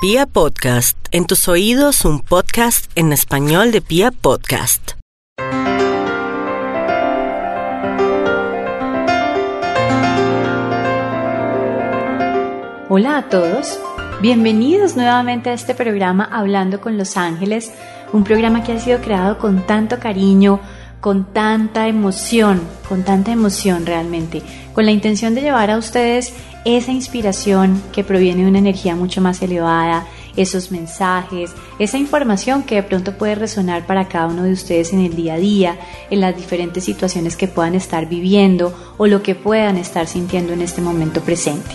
Pia Podcast, en tus oídos un podcast en español de Pia Podcast. Hola a todos, bienvenidos nuevamente a este programa Hablando con los Ángeles, un programa que ha sido creado con tanto cariño, con tanta emoción, con tanta emoción realmente, con la intención de llevar a ustedes esa inspiración que proviene de una energía mucho más elevada, esos mensajes, esa información que de pronto puede resonar para cada uno de ustedes en el día a día, en las diferentes situaciones que puedan estar viviendo o lo que puedan estar sintiendo en este momento presente.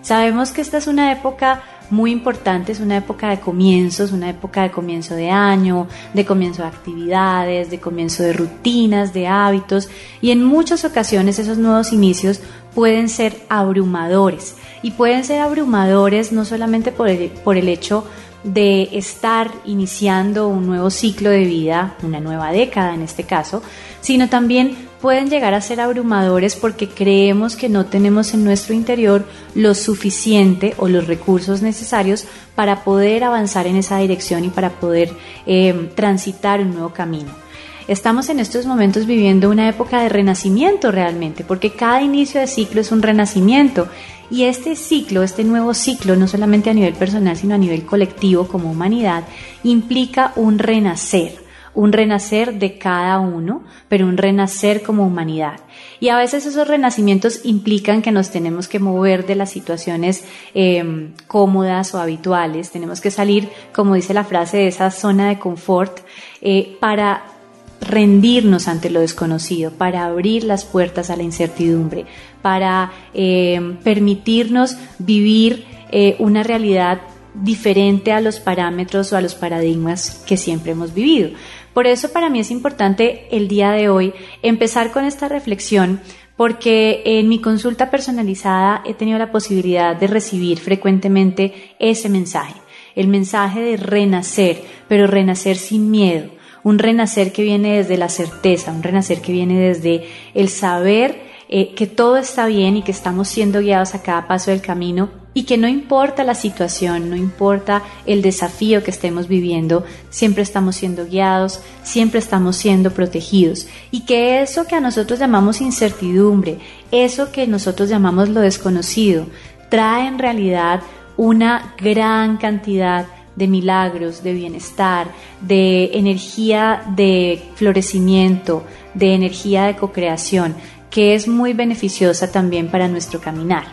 Sabemos que esta es una época muy importante, es una época de comienzos, una época de comienzo de año, de comienzo de actividades, de comienzo de rutinas, de hábitos y en muchas ocasiones esos nuevos inicios pueden ser abrumadores y pueden ser abrumadores no solamente por el, hecho de estar iniciando un nuevo ciclo de vida, una nueva década en este caso, sino también pueden llegar a ser abrumadores porque creemos que no tenemos en nuestro interior lo suficiente o los recursos necesarios para poder avanzar en esa dirección y para poder eh, transitar un nuevo camino. Estamos en estos momentos viviendo una época de renacimiento realmente, porque cada inicio de ciclo es un renacimiento. Y este ciclo, este nuevo ciclo, no solamente a nivel personal, sino a nivel colectivo como humanidad, implica un renacer un renacer de cada uno, pero un renacer como humanidad. Y a veces esos renacimientos implican que nos tenemos que mover de las situaciones em, cómodas o habituales, tenemos que salir, como dice la frase, de esa zona de confort eh, para rendirnos ante lo desconocido, para abrir las puertas a la incertidumbre, para em, permitirnos vivir eh, una realidad diferente a los parámetros o a los paradigmas que siempre hemos vivido. Por eso para mí es importante el día de hoy empezar con esta reflexión porque en mi consulta personalizada he tenido la posibilidad de recibir frecuentemente ese mensaje, el mensaje de renacer, pero renacer sin miedo, un renacer que viene desde la certeza, un renacer que viene desde el saber eh, que todo está bien y que estamos siendo guiados a cada paso del camino y que no importa la situación, no importa el desafío que estemos viviendo, siempre estamos siendo guiados, siempre estamos siendo protegidos. Y que eso que a nosotros llamamos incertidumbre, eso que nosotros llamamos lo desconocido, trae en realidad una gran cantidad de milagros, de bienestar, de energía de florecimiento, de energía de cocreación que es muy beneficiosa también para nuestro caminar.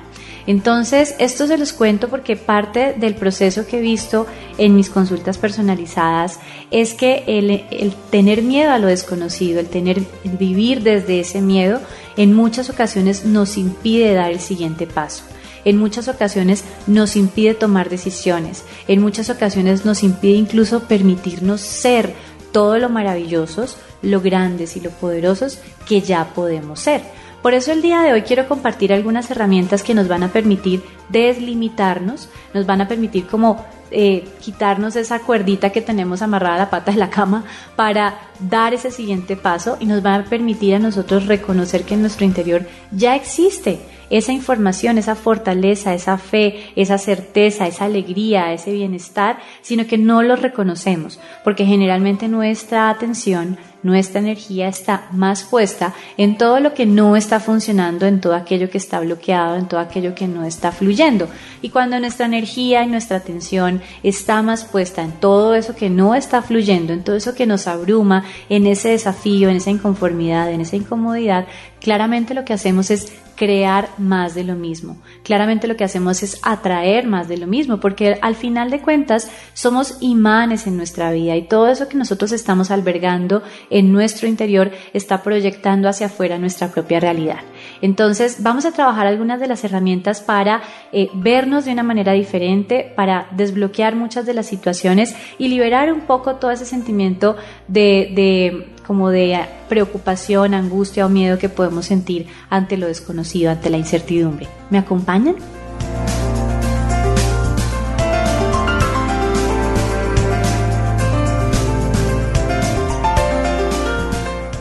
Entonces, esto se los cuento porque parte del proceso que he visto en mis consultas personalizadas es que el, tener miedo a lo desconocido, el tener vivir desde ese miedo, en muchas ocasiones nos impide dar el siguiente paso. En muchas ocasiones nos impide tomar decisiones, en muchas ocasiones nos impide incluso permitirnos ser todo lo maravillosos, lo grandes y lo poderosos que ya podemos ser. Por eso el día de hoy quiero compartir algunas herramientas que nos van a permitir deslimitarnos, nos van a permitir como eh, quitarnos esa cuerdita que tenemos amarrada a la pata de la cama para dar ese siguiente paso y nos va a permitir a nosotros reconocer que en nuestro interior ya existe esa información, esa fortaleza, esa fe, esa certeza, esa alegría, ese bienestar, sino que no lo reconocemos, porque generalmente nuestra atención, nuestra energía está más puesta en todo lo que no está funcionando, en todo aquello que está bloqueado, en todo aquello que no está fluyendo. Y cuando nuestra energía y nuestra atención está más puesta en todo eso que no está fluyendo, en todo eso que nos abruma, en ese desafío, en esa inconformidad, en esa incomodidad, claramente lo que hacemos es crear más de lo mismo. Claramente lo que hacemos es atraer más de lo mismo, porque al final de cuentas somos imanes en nuestra vida y todo eso que nosotros estamos albergando en nuestro interior está proyectando hacia afuera nuestra propia realidad. Entonces vamos a trabajar algunas de las herramientas para eh, vernos de una manera diferente, para desbloquear muchas de las situaciones y liberar un poco todo ese sentimiento de, de como de preocupación, angustia o miedo que podemos sentir ante lo desconocido, ante la incertidumbre. ¿Me acompañan?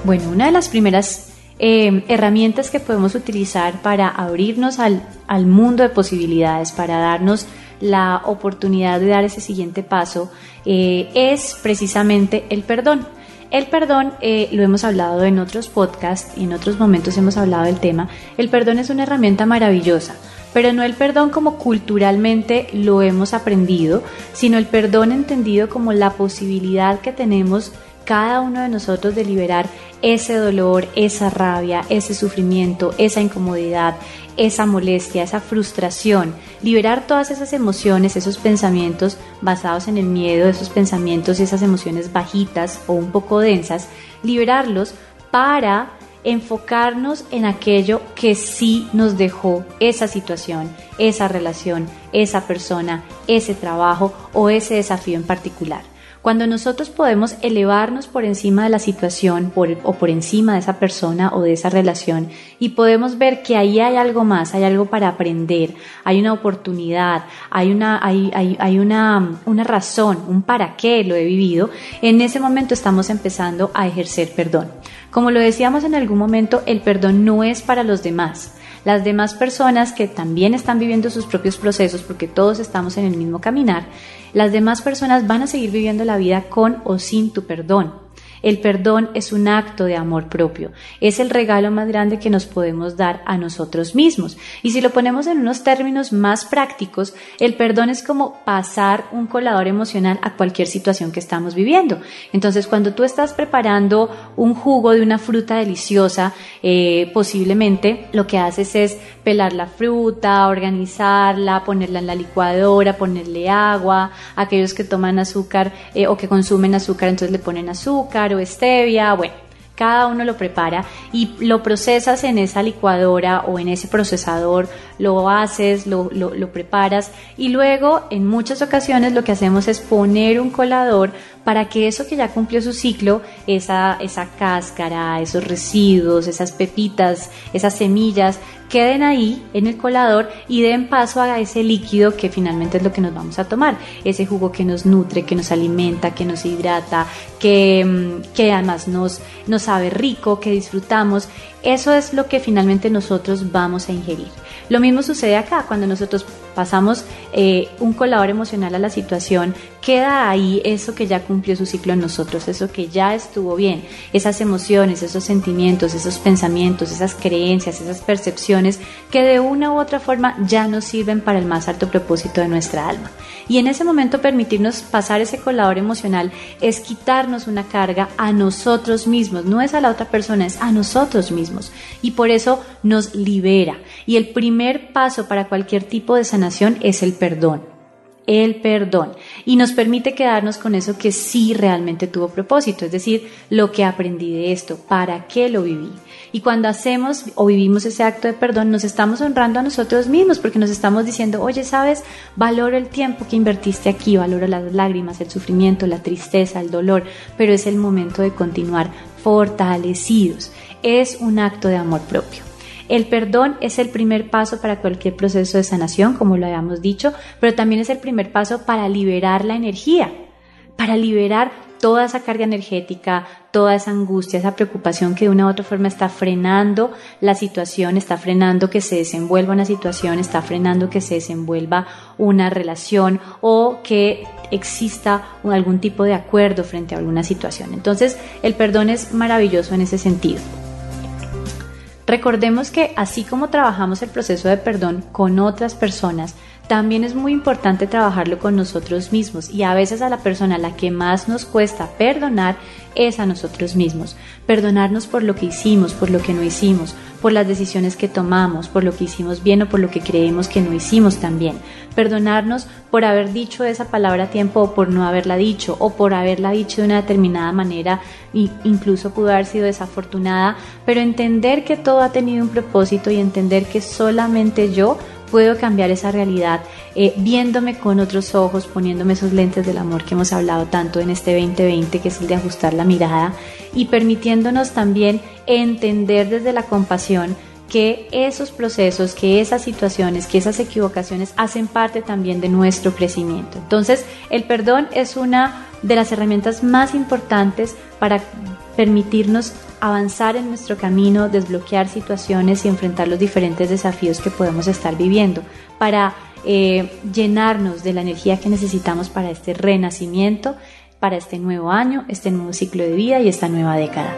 Bueno, una de las primeras eh, herramientas que podemos utilizar para abrirnos al, al mundo de posibilidades, para darnos la oportunidad de dar ese siguiente paso eh, es precisamente el perdón. El perdón, eh, lo hemos hablado en otros podcasts y en otros momentos hemos hablado del tema, el perdón es una herramienta maravillosa pero no el perdón como culturalmente lo hemos aprendido, sino el perdón entendido como la posibilidad que tenemos cada uno de nosotros de liberar ese dolor, esa rabia, ese sufrimiento, esa incomodidad, esa molestia, esa frustración, liberar todas esas emociones, esos pensamientos basados en el miedo, esos pensamientos y esas emociones bajitas o un poco densas, liberarlos para enfocarnos en aquello que sí nos dejó esa situación, esa relación, esa persona, ese trabajo o ese desafío en particular. Cuando nosotros podemos elevarnos por encima de la situación o por encima de esa persona o de esa relación y podemos ver que ahí hay algo más, hay algo para aprender, hay una oportunidad, hay una, hay, hay una, una razón, un para qué lo he vivido, en ese momento estamos empezando a ejercer perdón. Como lo decíamos en algún momento, el perdón no es para los demás las demás personas que también están viviendo sus propios procesos, porque todos estamos en el mismo caminar, las demás personas van a seguir viviendo la vida con o sin tu perdón. El perdón es un acto de amor propio, es el regalo más grande que nos podemos dar a nosotros mismos. Y si lo ponemos en unos términos más prácticos, el perdón es como pasar un colador emocional a cualquier situación que estamos viviendo. Entonces, cuando tú estás preparando un jugo de una fruta deliciosa, eh, posiblemente lo que haces es pelar la fruta, organizarla, ponerla en la licuadora, ponerle agua, aquellos que toman azúcar eh, o que consumen azúcar, entonces le ponen azúcar o stevia, bueno, cada uno lo prepara y lo procesas en esa licuadora o en ese procesador, lo haces, lo, lo, preparas. Y luego en muchas ocasiones lo que hacemos es poner un colador para que eso que ya cumplió su ciclo, esa, esa cáscara, esos residuos, esas pepitas, esas semillas, queden ahí en el colador y den paso a ese líquido que finalmente es lo que nos vamos a tomar, ese jugo que nos nutre, que nos alimenta, que nos hidrata, que, mm, que además nos, nos sabe rico, que disfrutamos, eso es lo que finalmente nosotros vamos a ingerir. Lo mismo sucede acá, cuando nosotros pasamos eh, un colador emocional a la situación, queda ahí eso que ya cumplió su ciclo en nosotros, eso que ya estuvo bien, esas emociones, esos sentimientos, esos pensamientos, esas creencias, esas percepciones que de una u otra forma ya nos sirven para el más alto propósito de nuestra alma. Y en ese momento permitirnos pasar ese colador emocional es quitarnos una carga a nosotros mismos, no es a la otra persona, es a nosotros mismos. Y por eso nos libera. Y el primer paso para cualquier tipo de sanación es el perdón el perdón y nos permite quedarnos con eso que sí realmente tuvo propósito, es decir, lo que aprendí de esto, para qué lo viví. Y cuando hacemos o vivimos ese acto de perdón, nos estamos honrando a nosotros mismos porque nos estamos diciendo, oye, sabes, valoro el tiempo que invertiste aquí, valoro las lágrimas, el sufrimiento, la tristeza, el dolor, pero es el momento de continuar fortalecidos. Es un acto de amor propio. El perdón es el primer paso para cualquier proceso de sanación, como lo habíamos dicho, pero también es el primer paso para liberar la energía, para liberar toda esa carga energética, toda esa angustia, esa preocupación que de una u otra forma está frenando la situación, está frenando que se desenvuelva una situación, está frenando que se desenvuelva una relación o que exista algún tipo de acuerdo frente a alguna situación. Entonces, el perdón es maravilloso en ese sentido. Recordemos que así como trabajamos el proceso de perdón con otras personas, también es muy importante trabajarlo con nosotros mismos y a veces a la persona a la que más nos cuesta perdonar es a nosotros mismos. Perdonarnos por lo que hicimos, por lo que no hicimos, por las decisiones que tomamos, por lo que hicimos bien o por lo que creemos que no hicimos tan bien. Perdonarnos por haber dicho esa palabra a tiempo o por no haberla dicho o por haberla dicho de una determinada manera e incluso pudo haber sido desafortunada, pero entender que todo ha tenido un propósito y entender que solamente yo puedo cambiar esa realidad eh, viéndome con otros ojos, poniéndome esos lentes del amor que hemos hablado tanto en este 2020, que es el de ajustar la mirada, y permitiéndonos también entender desde la compasión que esos procesos, que esas situaciones, que esas equivocaciones hacen parte también de nuestro crecimiento. Entonces, el perdón es una de las herramientas más importantes para permitirnos avanzar en nuestro camino, desbloquear situaciones y enfrentar los diferentes desafíos que podemos estar viviendo, para eh, llenarnos de la energía que necesitamos para este renacimiento, para este nuevo año, este nuevo ciclo de vida y esta nueva década.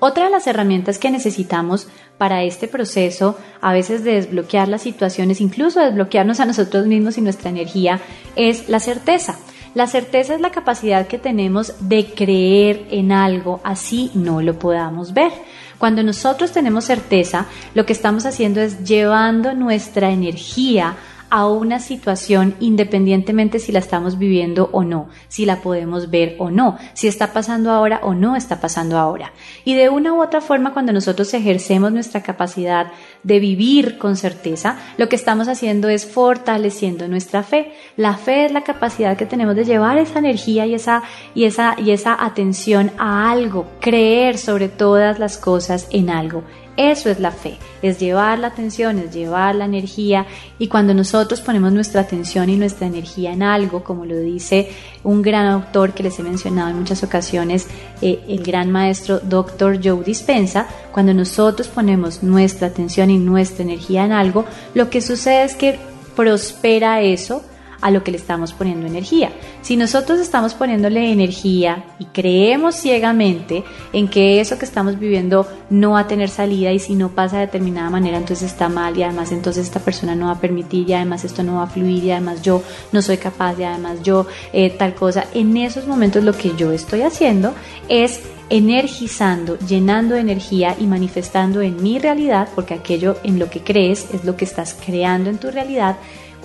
Otra de las herramientas que necesitamos para este proceso, a veces de desbloquear las situaciones, incluso desbloquearnos a nosotros mismos y nuestra energía, es la certeza. La certeza es la capacidad que tenemos de creer en algo así no lo podamos ver. Cuando nosotros tenemos certeza, lo que estamos haciendo es llevando nuestra energía a una situación independientemente si la estamos viviendo o no, si la podemos ver o no, si está pasando ahora o no está pasando ahora. Y de una u otra forma, cuando nosotros ejercemos nuestra capacidad de vivir con certeza, lo que estamos haciendo es fortaleciendo nuestra fe. La fe es la capacidad que tenemos de llevar esa energía y esa, y esa, y esa atención a algo, creer sobre todas las cosas en algo. Eso es la fe, es llevar la atención, es llevar la energía y cuando nosotros ponemos nuestra atención y nuestra energía en algo, como lo dice un gran autor que les he mencionado en muchas ocasiones, eh, el gran maestro Dr. Joe Dispensa, cuando nosotros ponemos nuestra atención y nuestra energía en algo, lo que sucede es que prospera eso a lo que le estamos poniendo energía. Si nosotros estamos poniéndole energía y creemos ciegamente en que eso que estamos viviendo no va a tener salida y si no pasa de determinada manera entonces está mal y además entonces esta persona no va a permitir y además esto no va a fluir y además yo no soy capaz y además yo eh, tal cosa, en esos momentos lo que yo estoy haciendo es energizando, llenando de energía y manifestando en mi realidad, porque aquello en lo que crees es lo que estás creando en tu realidad,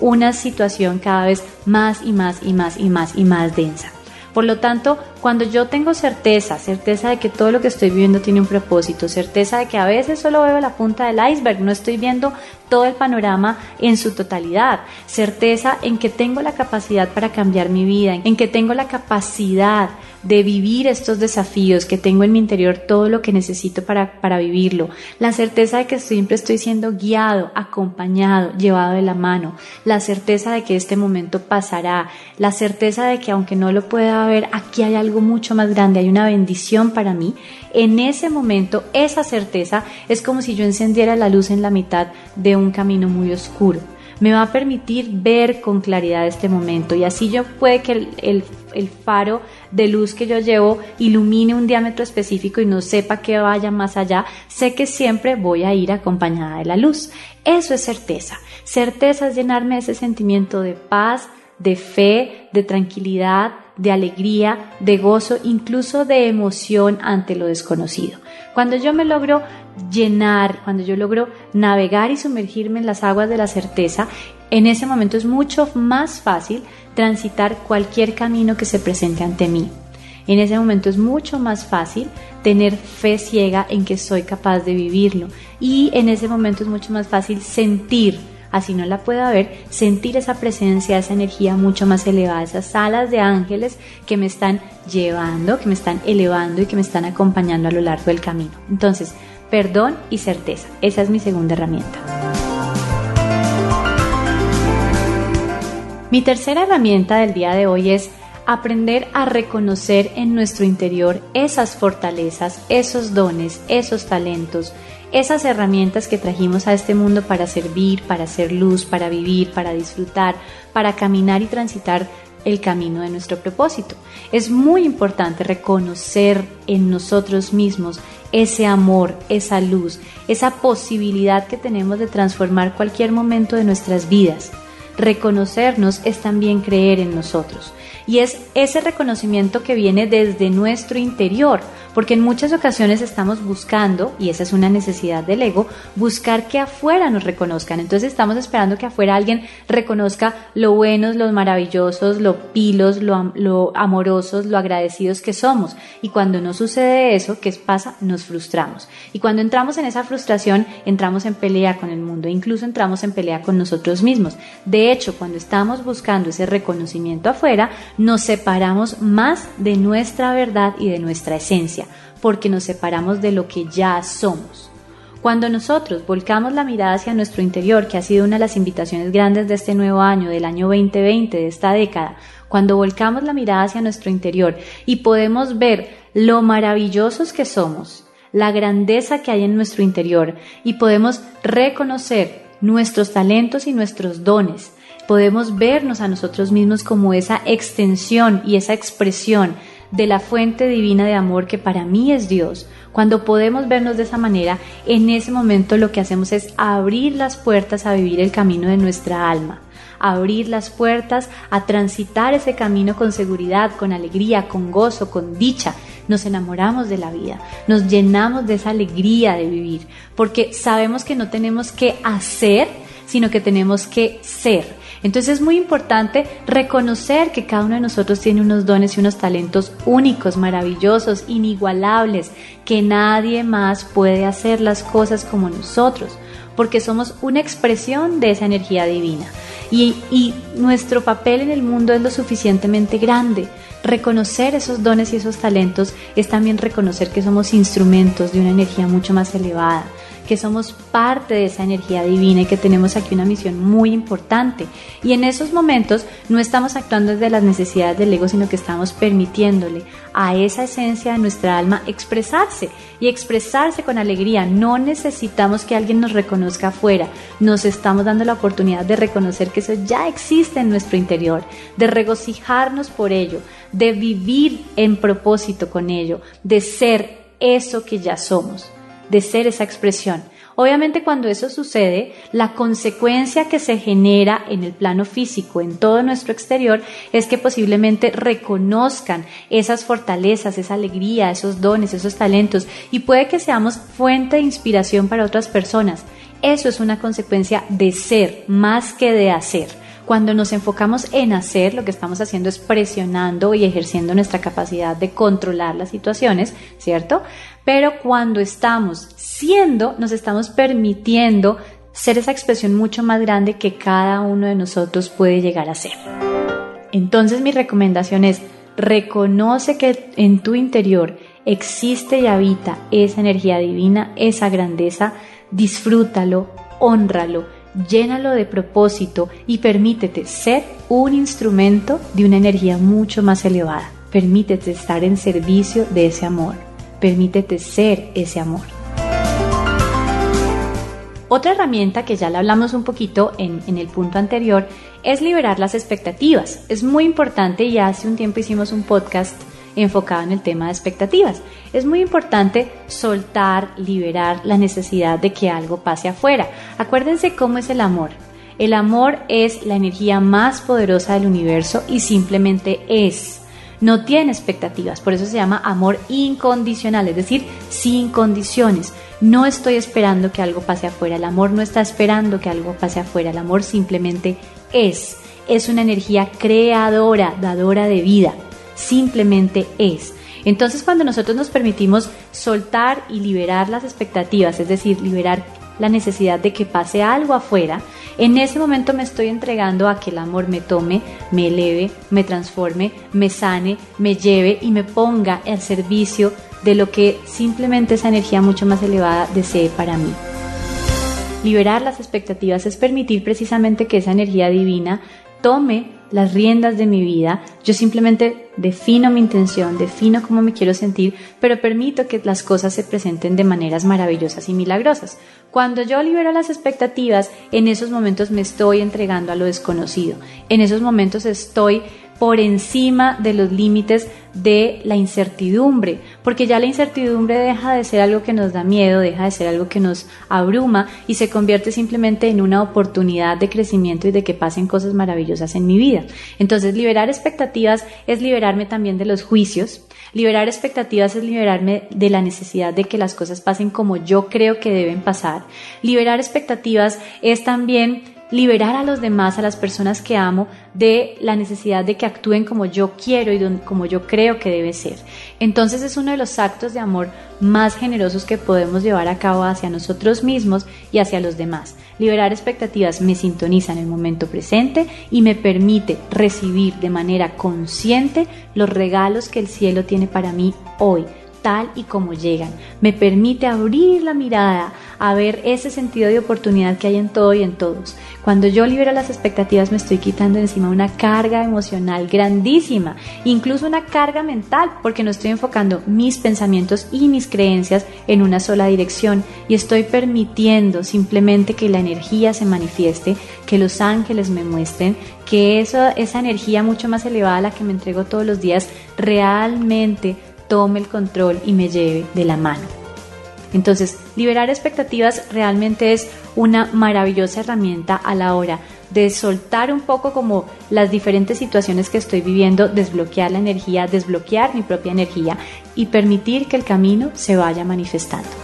una situación cada vez más y más y más y más y más densa. Por lo tanto, cuando yo tengo certeza, certeza de que todo lo que estoy viviendo tiene un propósito, certeza de que a veces solo veo la punta del iceberg, no estoy viendo todo el panorama en su totalidad, certeza en que tengo la capacidad para cambiar mi vida, en que tengo la capacidad de vivir estos desafíos, que tengo en mi interior todo lo que necesito para, para vivirlo, la certeza de que siempre estoy siendo guiado, acompañado, llevado de la mano, la certeza de que este momento pasará, la certeza de que aunque no lo pueda ver, aquí hay algo mucho más grande, hay una bendición para mí, en ese momento esa certeza es como si yo encendiera la luz en la mitad de un camino muy oscuro me va a permitir ver con claridad este momento y así yo puede que el, el, faro de luz que yo llevo ilumine un diámetro específico y no sepa que vaya más allá, sé que siempre voy a ir acompañada de la luz. Eso es certeza. Certeza es llenarme de ese sentimiento de paz, de fe, de tranquilidad, de alegría, de gozo, incluso de emoción ante lo desconocido. Cuando yo me logro llenar, cuando yo logro navegar y sumergirme en las aguas de la certeza, en ese momento es mucho más fácil transitar cualquier camino que se presente ante mí. En ese momento es mucho más fácil tener fe ciega en que soy capaz de vivirlo y en ese momento es mucho más fácil sentir así no la pueda ver, sentir esa presencia, esa energía mucho más elevada, esas alas de ángeles que me están llevando, que me están elevando y que me están acompañando a lo largo del camino. Entonces, perdón y certeza, esa es mi segunda herramienta. Mi tercera herramienta del día de hoy es aprender a reconocer en nuestro interior esas fortalezas, esos dones, esos talentos, esas herramientas que trajimos a este mundo para servir, para hacer luz, para vivir, para disfrutar, para caminar y transitar el camino de nuestro propósito. Es muy importante reconocer en nosotros mismos ese amor, esa luz, esa posibilidad que tenemos de transformar cualquier momento de nuestras vidas. Reconocernos es también creer en nosotros. Y es ese reconocimiento que viene desde nuestro interior, porque en muchas ocasiones estamos buscando, y esa es una necesidad del ego, buscar que afuera nos reconozcan. Entonces estamos esperando que afuera alguien reconozca lo buenos, lo maravillosos, lo pilos, lo, lo amorosos, lo agradecidos que somos. Y cuando no sucede eso, ¿qué pasa? Nos frustramos. Y cuando entramos en esa frustración, entramos en pelea con el mundo, incluso entramos en pelea con nosotros mismos. De hecho, cuando estamos buscando ese reconocimiento afuera, nos separamos más de nuestra verdad y de nuestra esencia, porque nos separamos de lo que ya somos. Cuando nosotros volcamos la mirada hacia nuestro interior, que ha sido una de las invitaciones grandes de este nuevo año, del año 2020, de esta década, cuando volcamos la mirada hacia nuestro interior y podemos ver lo maravillosos que somos, la grandeza que hay en nuestro interior y podemos reconocer nuestros talentos y nuestros dones. Podemos vernos a nosotros mismos como esa extensión y esa expresión de la fuente divina de amor que para mí es Dios. Cuando podemos vernos de esa manera, en ese momento lo que hacemos es abrir las puertas a vivir el camino de nuestra alma abrir las puertas a transitar ese camino con seguridad, con alegría, con gozo, con dicha. Nos enamoramos de la vida, nos llenamos de esa alegría de vivir, porque sabemos que no tenemos que hacer, sino que tenemos que ser. Entonces es muy importante reconocer que cada uno de nosotros tiene unos dones y unos talentos únicos, maravillosos, inigualables, que nadie más puede hacer las cosas como nosotros, porque somos una expresión de esa energía divina. Y, nuestro papel en el mundo es lo suficientemente grande. Reconocer esos dones y esos talentos es también reconocer que somos instrumentos de una energía mucho más elevada, que somos parte de esa energía divina y que tenemos aquí una misión muy importante. Y en esos momentos no estamos actuando desde las necesidades del ego, sino que estamos permitiéndole a esa esencia de nuestra alma expresarse y expresarse con alegría. No necesitamos que alguien nos reconozca afuera, nos estamos dando la oportunidad de reconocer que eso ya existe en nuestro interior, de regocijarnos por ello, de vivir en propósito con ello, de ser eso que ya somos de ser esa expresión. Obviamente cuando eso sucede, la consecuencia que se genera en el plano físico, en todo nuestro exterior, es que posiblemente reconozcan esas fortalezas, esa alegría, esos dones, esos talentos y puede que seamos fuente de inspiración para otras personas. Eso es una consecuencia de ser más que de hacer. Cuando nos enfocamos en hacer, lo que estamos haciendo es presionando y ejerciendo nuestra capacidad de controlar las situaciones, ¿cierto? Pero cuando estamos siendo, nos estamos permitiendo ser esa expresión mucho más grande que cada uno de nosotros puede llegar a ser. Entonces mi recomendación es, reconoce que en tu interior existe y habita esa energía divina, esa grandeza, disfrútalo, honralo, llénalo de propósito y permítete ser un instrumento de una energía mucho más elevada. Permítete estar en servicio de ese amor. Permítete ser ese amor. Otra herramienta que ya la hablamos un poquito en, el punto anterior es liberar las expectativas. Es muy importante y hace un tiempo hicimos un podcast enfocado en el tema de expectativas. Es muy importante soltar, liberar la necesidad de que algo pase afuera. Acuérdense cómo es el amor. El amor es la energía más poderosa del universo y simplemente es. No tiene expectativas, por eso se llama amor incondicional, es decir, sin condiciones. No estoy esperando que algo pase afuera, el amor no está esperando que algo pase afuera, el amor simplemente es. Es una energía creadora, dadora de vida simplemente es. Entonces cuando nosotros nos permitimos soltar y liberar las expectativas, es decir, liberar la necesidad de que pase algo afuera, en ese momento me estoy entregando a que el amor me tome, me eleve, me transforme, me sane, me lleve y me ponga al servicio de lo que simplemente esa energía mucho más elevada desee para mí. Liberar las expectativas es permitir precisamente que esa energía divina tome las riendas de mi vida, yo simplemente defino mi intención, defino cómo me quiero sentir, pero permito que las cosas se presenten de maneras maravillosas y milagrosas. Cuando yo libero las expectativas, en esos momentos me estoy entregando a lo desconocido, en esos momentos estoy por encima de los límites de la incertidumbre, porque ya la incertidumbre deja de ser algo que nos da miedo, deja de ser algo que nos abruma y se convierte simplemente en una oportunidad de crecimiento y de que pasen cosas maravillosas en mi vida. Entonces, liberar expectativas es liberarme también de los juicios, liberar expectativas es liberarme de la necesidad de que las cosas pasen como yo creo que deben pasar, liberar expectativas es también liberar a los demás, a las personas que amo, de la necesidad de que actúen como yo quiero y como yo creo que debe ser. Entonces es uno de los actos de amor más generosos que podemos llevar a cabo hacia nosotros mismos y hacia los demás. Liberar expectativas me sintoniza en el momento presente y me permite recibir de manera consciente los regalos que el cielo tiene para mí hoy tal y como llegan. Me permite abrir la mirada a ver ese sentido de oportunidad que hay en todo y en todos. Cuando yo libero las expectativas me estoy quitando encima una carga emocional grandísima, incluso una carga mental, porque no estoy enfocando mis pensamientos y mis creencias en una sola dirección y estoy permitiendo simplemente que la energía se manifieste, que los ángeles me muestren, que eso, esa energía mucho más elevada a la que me entrego todos los días realmente tome el control y me lleve de la mano. Entonces, liberar expectativas realmente es una maravillosa herramienta a la hora de soltar un poco como las diferentes situaciones que estoy viviendo, desbloquear la energía, desbloquear mi propia energía y permitir que el camino se vaya manifestando.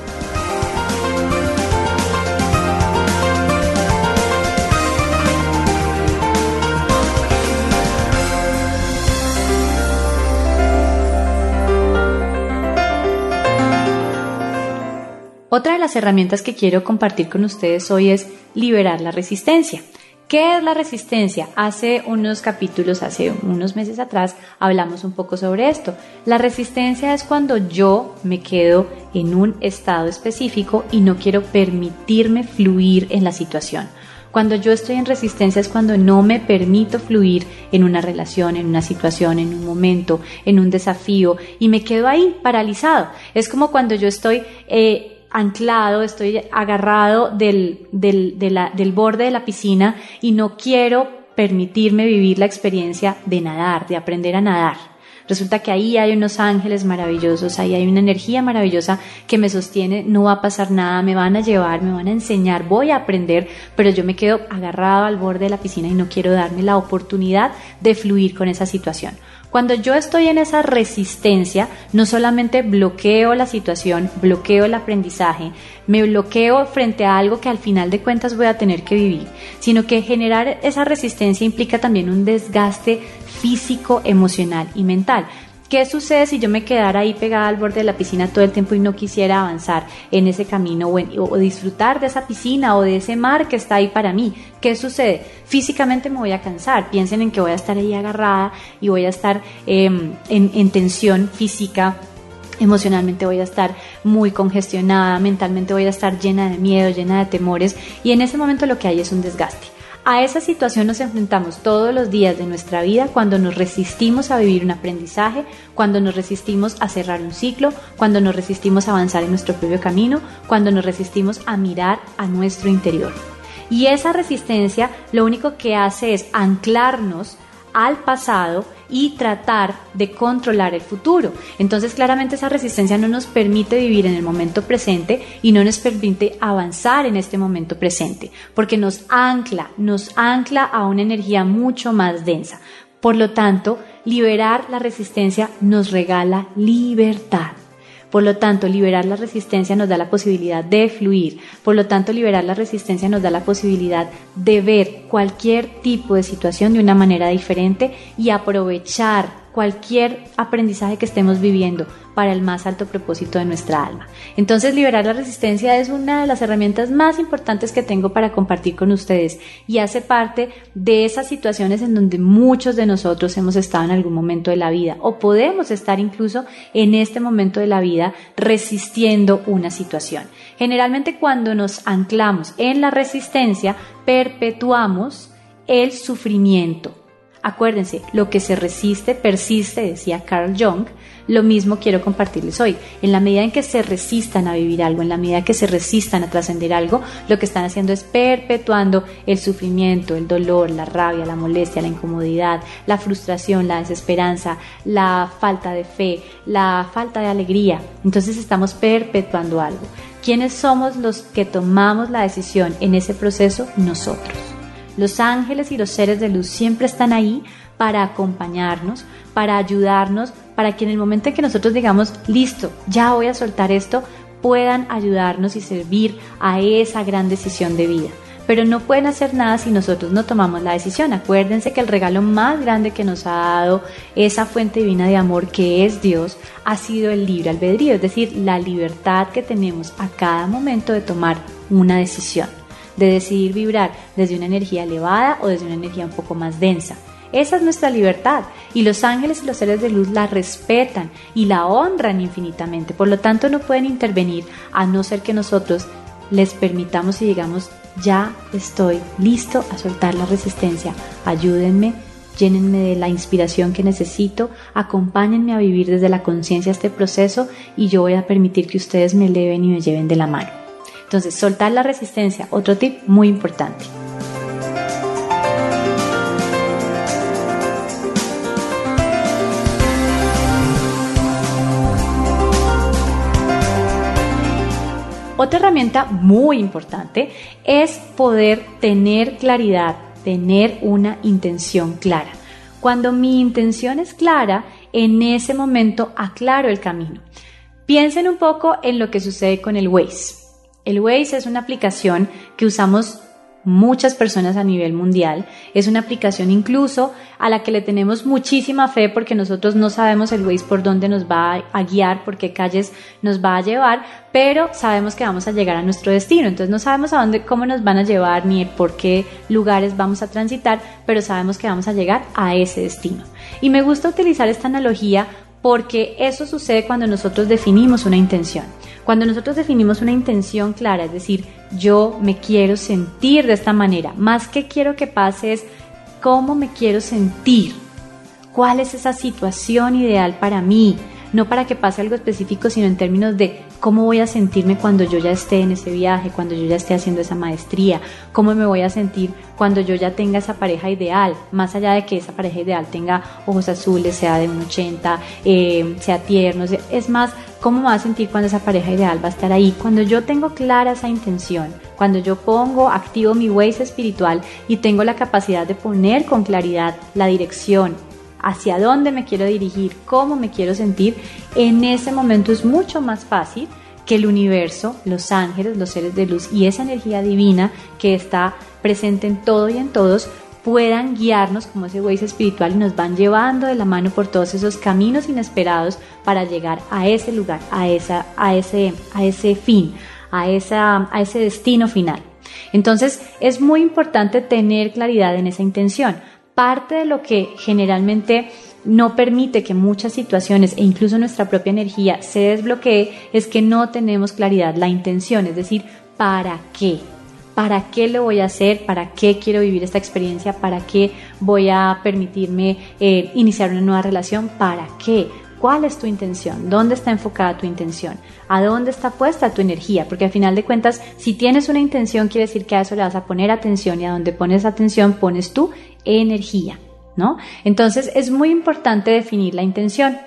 Otra de las herramientas que quiero compartir con ustedes hoy es liberar la resistencia. ¿Qué es la resistencia? Hace unos capítulos, hace unos meses atrás, hablamos un poco sobre esto. La resistencia es cuando yo me quedo en un estado específico y no quiero permitirme fluir en la situación. Cuando yo estoy en resistencia es cuando no me permito fluir en una relación, en una situación, en un momento, en un desafío y me quedo ahí paralizado. Es como cuando yo estoy eh, anclado, estoy agarrado del, del, del borde de la piscina y no quiero permitirme vivir la experiencia de nadar, de aprender a nadar. Resulta que ahí hay unos ángeles maravillosos, ahí hay una energía maravillosa que me sostiene, no va a pasar nada, me van a llevar, me van a enseñar, voy a aprender, pero yo me quedo agarrado al borde de la piscina y no quiero darme la oportunidad de fluir con esa situación. Cuando yo estoy en esa resistencia, no solamente bloqueo la situación, bloqueo el aprendizaje, me bloqueo frente a algo que al final de cuentas voy a tener que vivir, sino que generar esa resistencia implica también un desgaste físico, emocional y mental. ¿Qué sucede si yo me quedara ahí pegada al borde de la piscina todo el tiempo y no quisiera avanzar en ese camino o, disfrutar de esa piscina o de ese mar que está ahí para mí? ¿Qué sucede? Físicamente me voy a cansar. Piensen en que voy a estar ahí agarrada y voy a estar em, en, en tensión física emocionalmente voy a estar muy congestionada, mentalmente voy a estar llena de miedo, llena de temores y en ese momento lo que hay es un desgaste. A esa situación nos enfrentamos todos los días de nuestra vida cuando nos resistimos a vivir un aprendizaje, cuando nos resistimos a cerrar un ciclo, cuando nos resistimos a avanzar en nuestro propio camino, cuando nos resistimos a mirar a nuestro interior. Y esa resistencia lo único que hace es anclarnos al pasado y tratar de controlar el futuro. Entonces claramente esa resistencia no nos permite vivir en el momento presente y no nos permite avanzar en este momento presente, porque nos ancla, nos ancla a una energía mucho más densa. Por lo tanto, liberar la resistencia nos regala libertad. Por lo tanto, liberar la resistencia nos da la posibilidad de fluir. Por lo tanto, liberar la resistencia nos da la posibilidad de ver cualquier tipo de situación de una manera diferente y aprovechar cualquier aprendizaje que estemos viviendo para el más alto propósito de nuestra alma. Entonces, liberar la resistencia es una de las herramientas más importantes que tengo para compartir con ustedes y hace parte de esas situaciones en donde muchos de nosotros hemos estado en algún momento de la vida o podemos estar incluso en este momento de la vida resistiendo una situación. Generalmente cuando nos anclamos en la resistencia, perpetuamos el sufrimiento Acuérdense, lo que se resiste persiste, decía Carl Jung. Lo mismo quiero compartirles hoy. En la medida en que se resistan a vivir algo, en la medida en que se resistan a trascender algo, lo que están haciendo es perpetuando el sufrimiento, el dolor, la rabia, la molestia, la incomodidad, la frustración, la desesperanza, la falta de fe, la falta de alegría. Entonces estamos perpetuando algo. ¿Quiénes somos los que tomamos la decisión en ese proceso? Nosotros. Los ángeles y los seres de luz siempre están ahí para acompañarnos, para ayudarnos, para que en el momento en que nosotros digamos, listo, ya voy a soltar esto, puedan ayudarnos y servir a esa gran decisión de vida. Pero no pueden hacer nada si nosotros no tomamos la decisión. Acuérdense que el regalo más grande que nos ha dado esa fuente divina de amor que es Dios ha sido el libre albedrío, es decir, la libertad que tenemos a cada momento de tomar una decisión de decidir vibrar desde una energía elevada o desde una energía un poco más densa. Esa es nuestra libertad y los ángeles y los seres de luz la respetan y la honran infinitamente. Por lo tanto, no pueden intervenir a no ser que nosotros les permitamos y digamos, ya estoy listo a soltar la resistencia, ayúdenme, llénenme de la inspiración que necesito, acompáñenme a vivir desde la conciencia este proceso y yo voy a permitir que ustedes me eleven y me lleven de la mano. Entonces, soltar la resistencia, otro tip muy importante. Otra herramienta muy importante es poder tener claridad, tener una intención clara. Cuando mi intención es clara, en ese momento aclaro el camino. Piensen un poco en lo que sucede con el Waze. El Waze es una aplicación que usamos muchas personas a nivel mundial. Es una aplicación incluso a la que le tenemos muchísima fe porque nosotros no sabemos el Waze por dónde nos va a guiar, por qué calles nos va a llevar, pero sabemos que vamos a llegar a nuestro destino. Entonces no sabemos a dónde, cómo nos van a llevar ni por qué lugares vamos a transitar, pero sabemos que vamos a llegar a ese destino. Y me gusta utilizar esta analogía porque eso sucede cuando nosotros definimos una intención. Cuando nosotros definimos una intención clara, es decir, yo me quiero sentir de esta manera, más que quiero que pase es cómo me quiero sentir, cuál es esa situación ideal para mí, no para que pase algo específico, sino en términos de cómo voy a sentirme cuando yo ya esté en ese viaje, cuando yo ya esté haciendo esa maestría, cómo me voy a sentir cuando yo ya tenga esa pareja ideal, más allá de que esa pareja ideal tenga ojos azules, sea de un 80, eh, sea tierno, es más, cómo me voy a sentir cuando esa pareja ideal va a estar ahí, cuando yo tengo clara esa intención, cuando yo pongo, activo mi Waze espiritual y tengo la capacidad de poner con claridad la dirección, hacia dónde me quiero dirigir, cómo me quiero sentir, en ese momento es mucho más fácil que el universo, los ángeles, los seres de luz y esa energía divina que está presente en todo y en todos puedan guiarnos como ese Waze espiritual y nos van llevando de la mano por todos esos caminos inesperados para llegar a ese lugar, a, esa, a, ese, a ese fin, a, esa, a ese destino final. Entonces es muy importante tener claridad en esa intención parte de lo que generalmente no permite que muchas situaciones e incluso nuestra propia energía se desbloquee es que no tenemos claridad, la intención, es decir, ¿para qué? ¿Para qué lo voy a hacer? ¿Para qué quiero vivir esta experiencia? ¿Para qué voy a permitirme eh, iniciar una nueva relación? ¿Para qué? ¿Cuál es tu intención? ¿Dónde está enfocada tu intención? ¿A dónde está puesta tu energía? Porque al final de cuentas, si tienes una intención, quiere decir que a eso le vas a poner atención y a donde pones atención pones tu energía, ¿no? Entonces es muy importante definir la intención.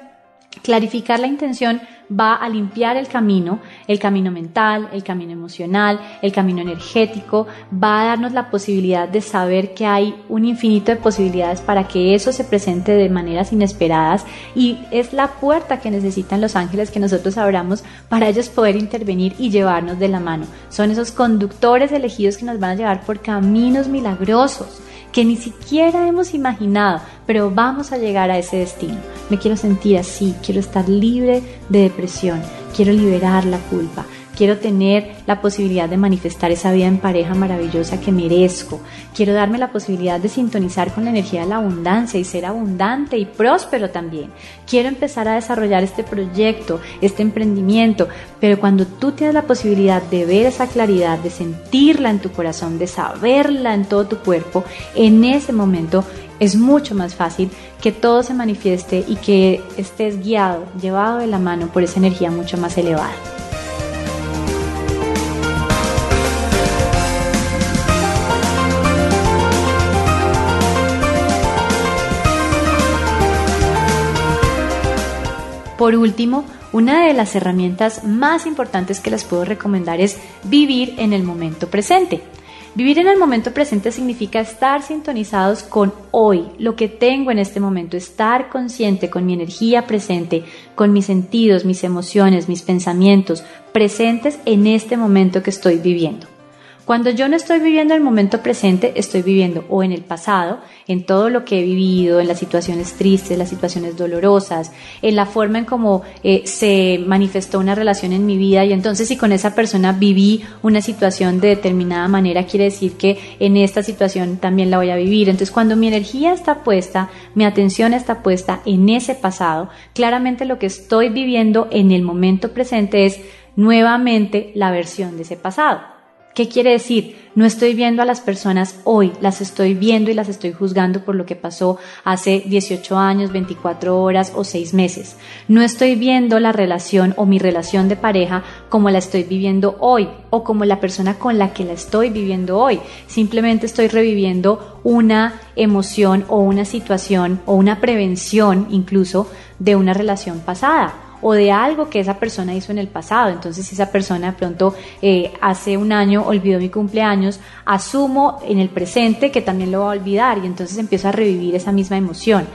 Clarificar la intención va a limpiar el camino, el camino mental, el camino emocional, el camino energético, va a darnos la posibilidad de saber que hay un infinito de posibilidades para que eso se presente de maneras inesperadas y es la puerta que necesitan los ángeles que nosotros abramos para ellos poder intervenir y llevarnos de la mano. Son esos conductores elegidos que nos van a llevar por caminos milagrosos que ni siquiera hemos imaginado, pero vamos a llegar a ese destino. Me quiero sentir así, quiero estar libre de depresión, quiero liberar la culpa, Quiero tener la posibilidad de manifestar esa vida en pareja maravillosa que merezco. Quiero darme la posibilidad de sintonizar con la energía de la abundancia y ser abundante y próspero también. Quiero empezar a desarrollar este proyecto, este emprendimiento. Pero cuando tú tienes la posibilidad de ver esa claridad, de sentirla en tu corazón, de saberla en todo tu cuerpo, en ese momento es mucho más fácil que todo se manifieste y que estés guiado, llevado de la mano por esa energía mucho más elevada. Por último, una de las herramientas más importantes que les puedo recomendar es vivir en el momento presente. Vivir en el momento presente significa estar sintonizados con hoy, lo que tengo en este momento, estar consciente con mi energía presente, con mis sentidos, mis emociones, mis pensamientos, presentes en este momento que estoy viviendo. Cuando yo no estoy viviendo el momento presente, estoy viviendo o en el pasado, en todo lo que he vivido, en las situaciones tristes, las situaciones dolorosas, en la forma en cómo eh, se manifestó una relación en mi vida y entonces si con esa persona viví una situación de determinada manera, quiere decir que en esta situación también la voy a vivir. Entonces cuando mi energía está puesta, mi atención está puesta en ese pasado, claramente lo que estoy viviendo en el momento presente es nuevamente la versión de ese pasado. ¿Qué quiere decir? No estoy viendo a las personas hoy, las estoy viendo y las estoy juzgando por lo que pasó hace 18 años, 24 horas o 6 meses. No estoy viendo la relación o mi relación de pareja como la estoy viviendo hoy o como la persona con la que la estoy viviendo hoy. Simplemente estoy reviviendo una emoción o una situación o una prevención incluso de una relación pasada o de algo que esa persona hizo en el pasado. Entonces, si esa persona de pronto eh, hace un año olvidó mi cumpleaños, asumo en el presente que también lo va a olvidar y entonces empiezo a revivir esa misma emoción.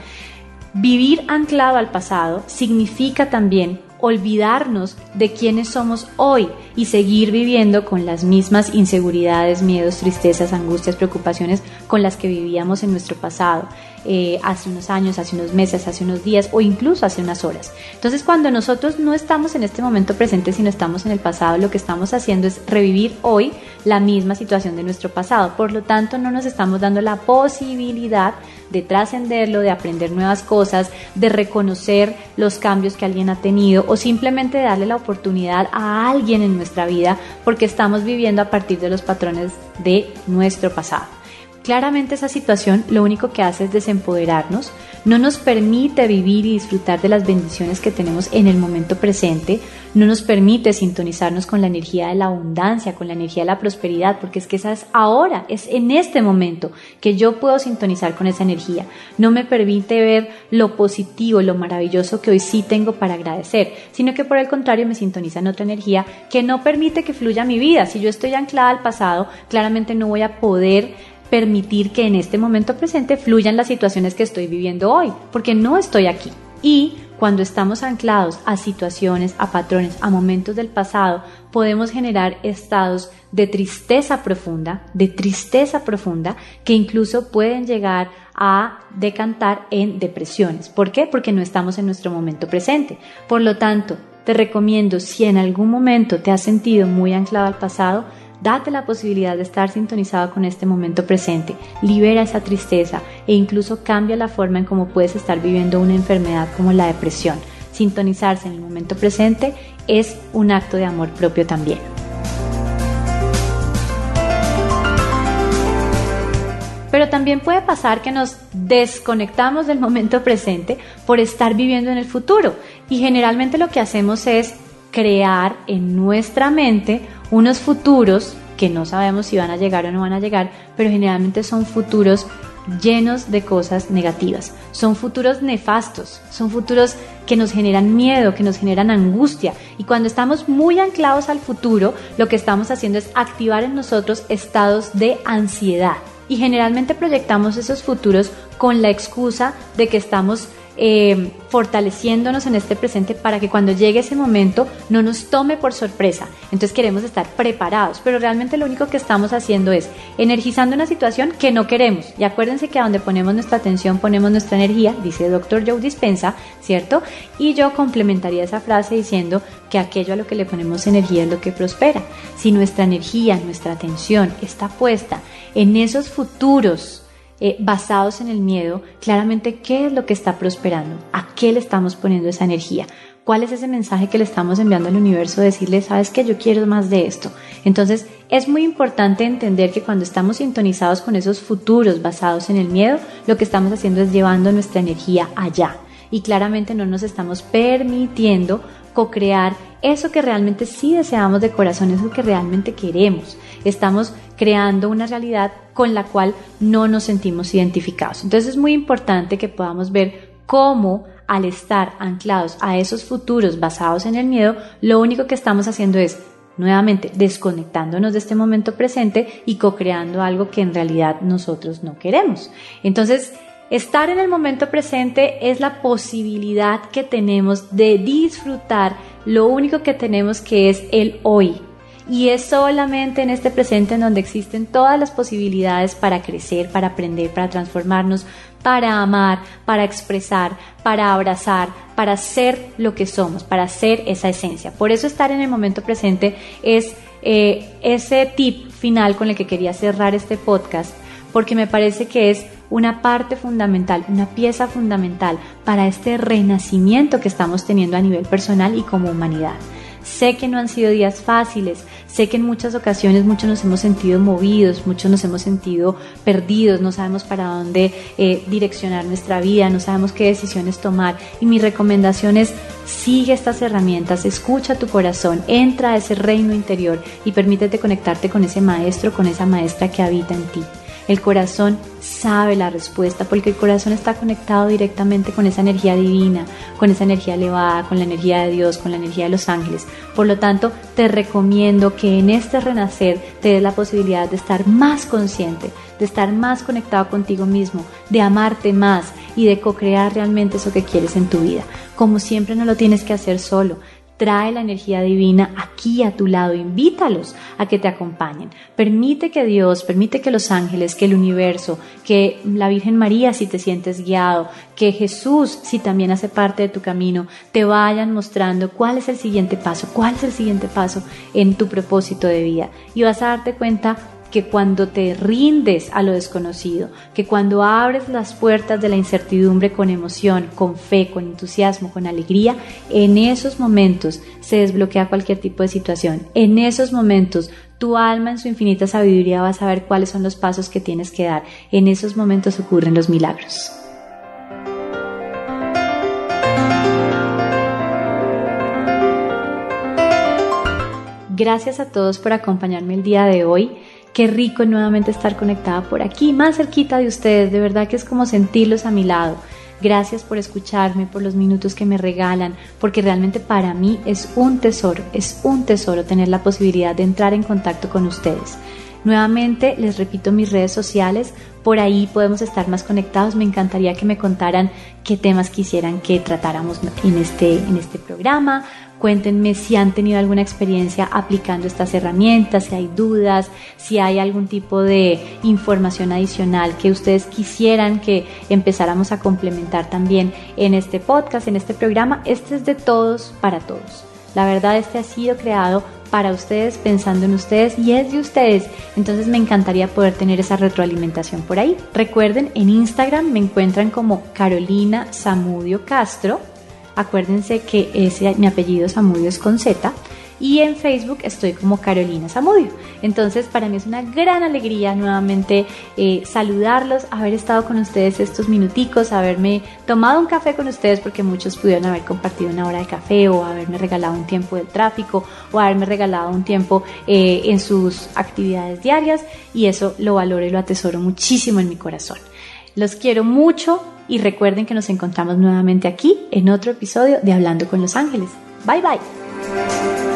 Vivir anclado al pasado significa también olvidarnos de quiénes somos hoy y seguir viviendo con las mismas inseguridades, miedos, tristezas, angustias, preocupaciones con las que vivíamos en nuestro pasado. Eh, hace unos años, hace unos meses, hace unos días o incluso hace unas horas. Entonces cuando nosotros no estamos en este momento presente, sino estamos en el pasado, lo que estamos haciendo es revivir hoy la misma situación de nuestro pasado. Por lo tanto, no nos estamos dando la posibilidad de trascenderlo, de aprender nuevas cosas, de reconocer los cambios que alguien ha tenido o simplemente darle la oportunidad a alguien en nuestra vida porque estamos viviendo a partir de los patrones de nuestro pasado. Claramente esa situación lo único que hace es desempoderarnos, no nos permite vivir y disfrutar de las bendiciones que tenemos en el momento presente, no nos permite sintonizarnos con la energía de la abundancia, con la energía de la prosperidad, porque es que esa es ahora, es en este momento que yo puedo sintonizar con esa energía. No me permite ver lo positivo, lo maravilloso que hoy sí tengo para agradecer, sino que por el contrario me sintoniza en otra energía que no permite que fluya mi vida. Si yo estoy anclada al pasado, claramente no voy a poder permitir que en este momento presente fluyan las situaciones que estoy viviendo hoy, porque no estoy aquí. Y cuando estamos anclados a situaciones, a patrones, a momentos del pasado, podemos generar estados de tristeza profunda, de tristeza profunda, que incluso pueden llegar a decantar en depresiones. ¿Por qué? Porque no estamos en nuestro momento presente. Por lo tanto, te recomiendo, si en algún momento te has sentido muy anclado al pasado, Date la posibilidad de estar sintonizado con este momento presente, libera esa tristeza e incluso cambia la forma en cómo puedes estar viviendo una enfermedad como la depresión. Sintonizarse en el momento presente es un acto de amor propio también. Pero también puede pasar que nos desconectamos del momento presente por estar viviendo en el futuro. Y generalmente lo que hacemos es crear en nuestra mente unos futuros que no sabemos si van a llegar o no van a llegar, pero generalmente son futuros llenos de cosas negativas. Son futuros nefastos, son futuros que nos generan miedo, que nos generan angustia. Y cuando estamos muy anclados al futuro, lo que estamos haciendo es activar en nosotros estados de ansiedad. Y generalmente proyectamos esos futuros con la excusa de que estamos eh, fortaleciéndonos en este presente para que cuando llegue ese momento no nos tome por sorpresa. Entonces queremos estar preparados, pero realmente lo único que estamos haciendo es energizando una situación que no queremos. Y acuérdense que a donde ponemos nuestra atención ponemos nuestra energía, dice el doctor Joe Dispensa, ¿cierto? Y yo complementaría esa frase diciendo que aquello a lo que le ponemos energía es lo que prospera. Si nuestra energía, nuestra atención está puesta en esos futuros, eh, basados en el miedo, claramente qué es lo que está prosperando, a qué le estamos poniendo esa energía, cuál es ese mensaje que le estamos enviando al universo, decirle, sabes que yo quiero más de esto. Entonces, es muy importante entender que cuando estamos sintonizados con esos futuros basados en el miedo, lo que estamos haciendo es llevando nuestra energía allá. Y claramente no nos estamos permitiendo co-crear eso que realmente sí deseamos de corazón, eso que realmente queremos. Estamos creando una realidad con la cual no nos sentimos identificados. Entonces es muy importante que podamos ver cómo al estar anclados a esos futuros basados en el miedo, lo único que estamos haciendo es nuevamente desconectándonos de este momento presente y co-creando algo que en realidad nosotros no queremos. Entonces, estar en el momento presente es la posibilidad que tenemos de disfrutar lo único que tenemos que es el hoy, Y es solamente en este presente en donde existen todas las posibilidades para crecer, para aprender, para transformarnos, para amar, para expresar, para abrazar, para ser lo que somos, para ser esa esencia. Por eso estar en el momento presente es eh, ese tip final con el que quería cerrar este podcast, porque me parece que es una parte fundamental, una pieza fundamental para este renacimiento que estamos teniendo a nivel personal y como humanidad. Sé que no han sido días fáciles, sé que en muchas ocasiones muchos nos hemos sentido movidos, muchos nos hemos sentido perdidos, no sabemos para dónde eh, direccionar nuestra vida, no sabemos qué decisiones tomar. Y mi recomendación es sigue estas herramientas, escucha tu corazón, entra a ese reino interior y permítete conectarte con ese maestro, con esa maestra que habita en ti. El corazón sabe la respuesta porque el corazón está conectado directamente con esa energía divina, con esa energía elevada, con la energía de Dios, con la energía de los ángeles. Por lo tanto, te recomiendo que en este renacer te des la posibilidad de estar más consciente, de estar más conectado contigo mismo, de amarte más y de co-crear realmente eso que quieres en tu vida. Como siempre no lo tienes que hacer solo trae la energía divina aquí a tu lado, invítalos a que te acompañen. Permite que Dios, permite que los ángeles, que el universo, que la Virgen María si te sientes guiado, que Jesús si también hace parte de tu camino, te vayan mostrando cuál es el siguiente paso, cuál es el siguiente paso en tu propósito de vida. Y vas a darte cuenta que cuando te rindes a lo desconocido, que cuando abres las puertas de la incertidumbre con emoción, con fe, con entusiasmo, con alegría, en esos momentos se desbloquea cualquier tipo de situación. En esos momentos tu alma en su infinita sabiduría va a saber cuáles son los pasos que tienes que dar. En esos momentos ocurren los milagros. Gracias a todos por acompañarme el día de hoy. Qué rico nuevamente estar conectada por aquí, más cerquita de ustedes. De verdad que es como sentirlos a mi lado. Gracias por escucharme, por los minutos que me regalan, porque realmente para mí es un tesoro, es un tesoro tener la posibilidad de entrar en contacto con ustedes. Nuevamente les repito mis redes sociales, por ahí podemos estar más conectados. Me encantaría que me contaran qué temas quisieran que tratáramos en este, en este programa. Cuéntenme si han tenido alguna experiencia aplicando estas herramientas, si hay dudas, si hay algún tipo de información adicional que ustedes quisieran que empezáramos a complementar también en este podcast, en este programa. Este es de todos para todos. La verdad, este ha sido creado para ustedes, pensando en ustedes y es de ustedes. Entonces me encantaría poder tener esa retroalimentación por ahí. Recuerden, en Instagram me encuentran como Carolina Zamudio Castro Acuérdense que mi apellido Samudio es con Z y en Facebook estoy como Carolina Samudio. Entonces para mí es una gran alegría nuevamente eh, saludarlos, haber estado con ustedes estos minuticos, haberme tomado un café con ustedes porque muchos pudieron haber compartido una hora de café o haberme regalado un tiempo del tráfico o haberme regalado un tiempo eh, en sus actividades diarias y eso lo valoro y lo atesoro muchísimo en mi corazón. Los quiero mucho y recuerden que nos encontramos nuevamente aquí en otro episodio de Hablando con los Ángeles. Bye bye.